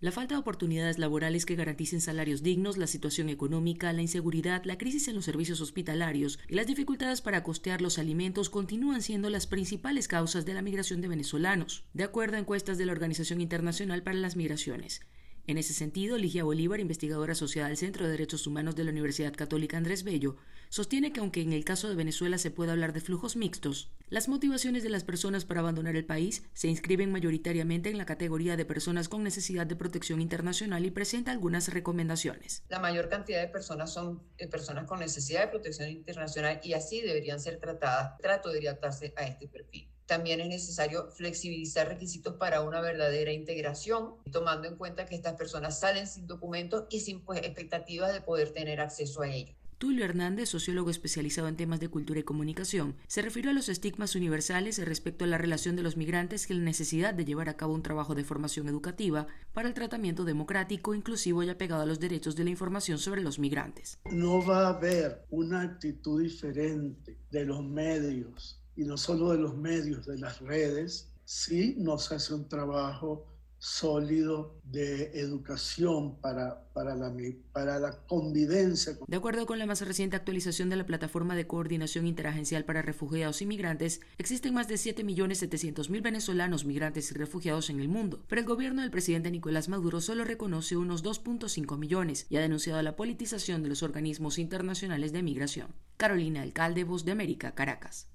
La falta de oportunidades laborales que garanticen salarios dignos, la situación económica, la inseguridad, la crisis en los servicios hospitalarios y las dificultades para costear los alimentos continúan siendo las principales causas de la migración de venezolanos, de acuerdo a encuestas de la Organización Internacional para las Migraciones. En ese sentido, Ligia Bolívar, investigadora asociada al Centro de Derechos Humanos de la Universidad Católica Andrés Bello, sostiene que aunque en el caso de Venezuela se puede hablar de flujos mixtos, las motivaciones de las personas para abandonar el país se inscriben mayoritariamente en la categoría de personas con necesidad de protección internacional y presenta algunas recomendaciones. La mayor cantidad de personas son eh, personas con necesidad de protección internacional y así deberían ser tratadas. Trato de adaptarse a este perfil. También es necesario flexibilizar requisitos para una verdadera integración, tomando en cuenta que estas personas salen sin documentos y sin pues, expectativas de poder tener acceso a ellos. Tulio Hernández, sociólogo especializado en temas de cultura y comunicación, se refirió a los estigmas universales respecto a la relación de los migrantes y la necesidad de llevar a cabo un trabajo de formación educativa para el tratamiento democrático, inclusivo y apegado a los derechos de la información sobre los migrantes. No va a haber una actitud diferente de los medios y no solo de los medios, de las redes, sí nos hace un trabajo sólido de educación para, para, la, para la convivencia. De acuerdo con la más reciente actualización de la Plataforma de Coordinación Interagencial para Refugiados y Migrantes, existen más de 7.700.000 venezolanos migrantes y refugiados en el mundo, pero el gobierno del presidente Nicolás Maduro solo reconoce unos 2.5 millones y ha denunciado la politización de los organismos internacionales de migración. Carolina Alcalde, Voz de América, Caracas.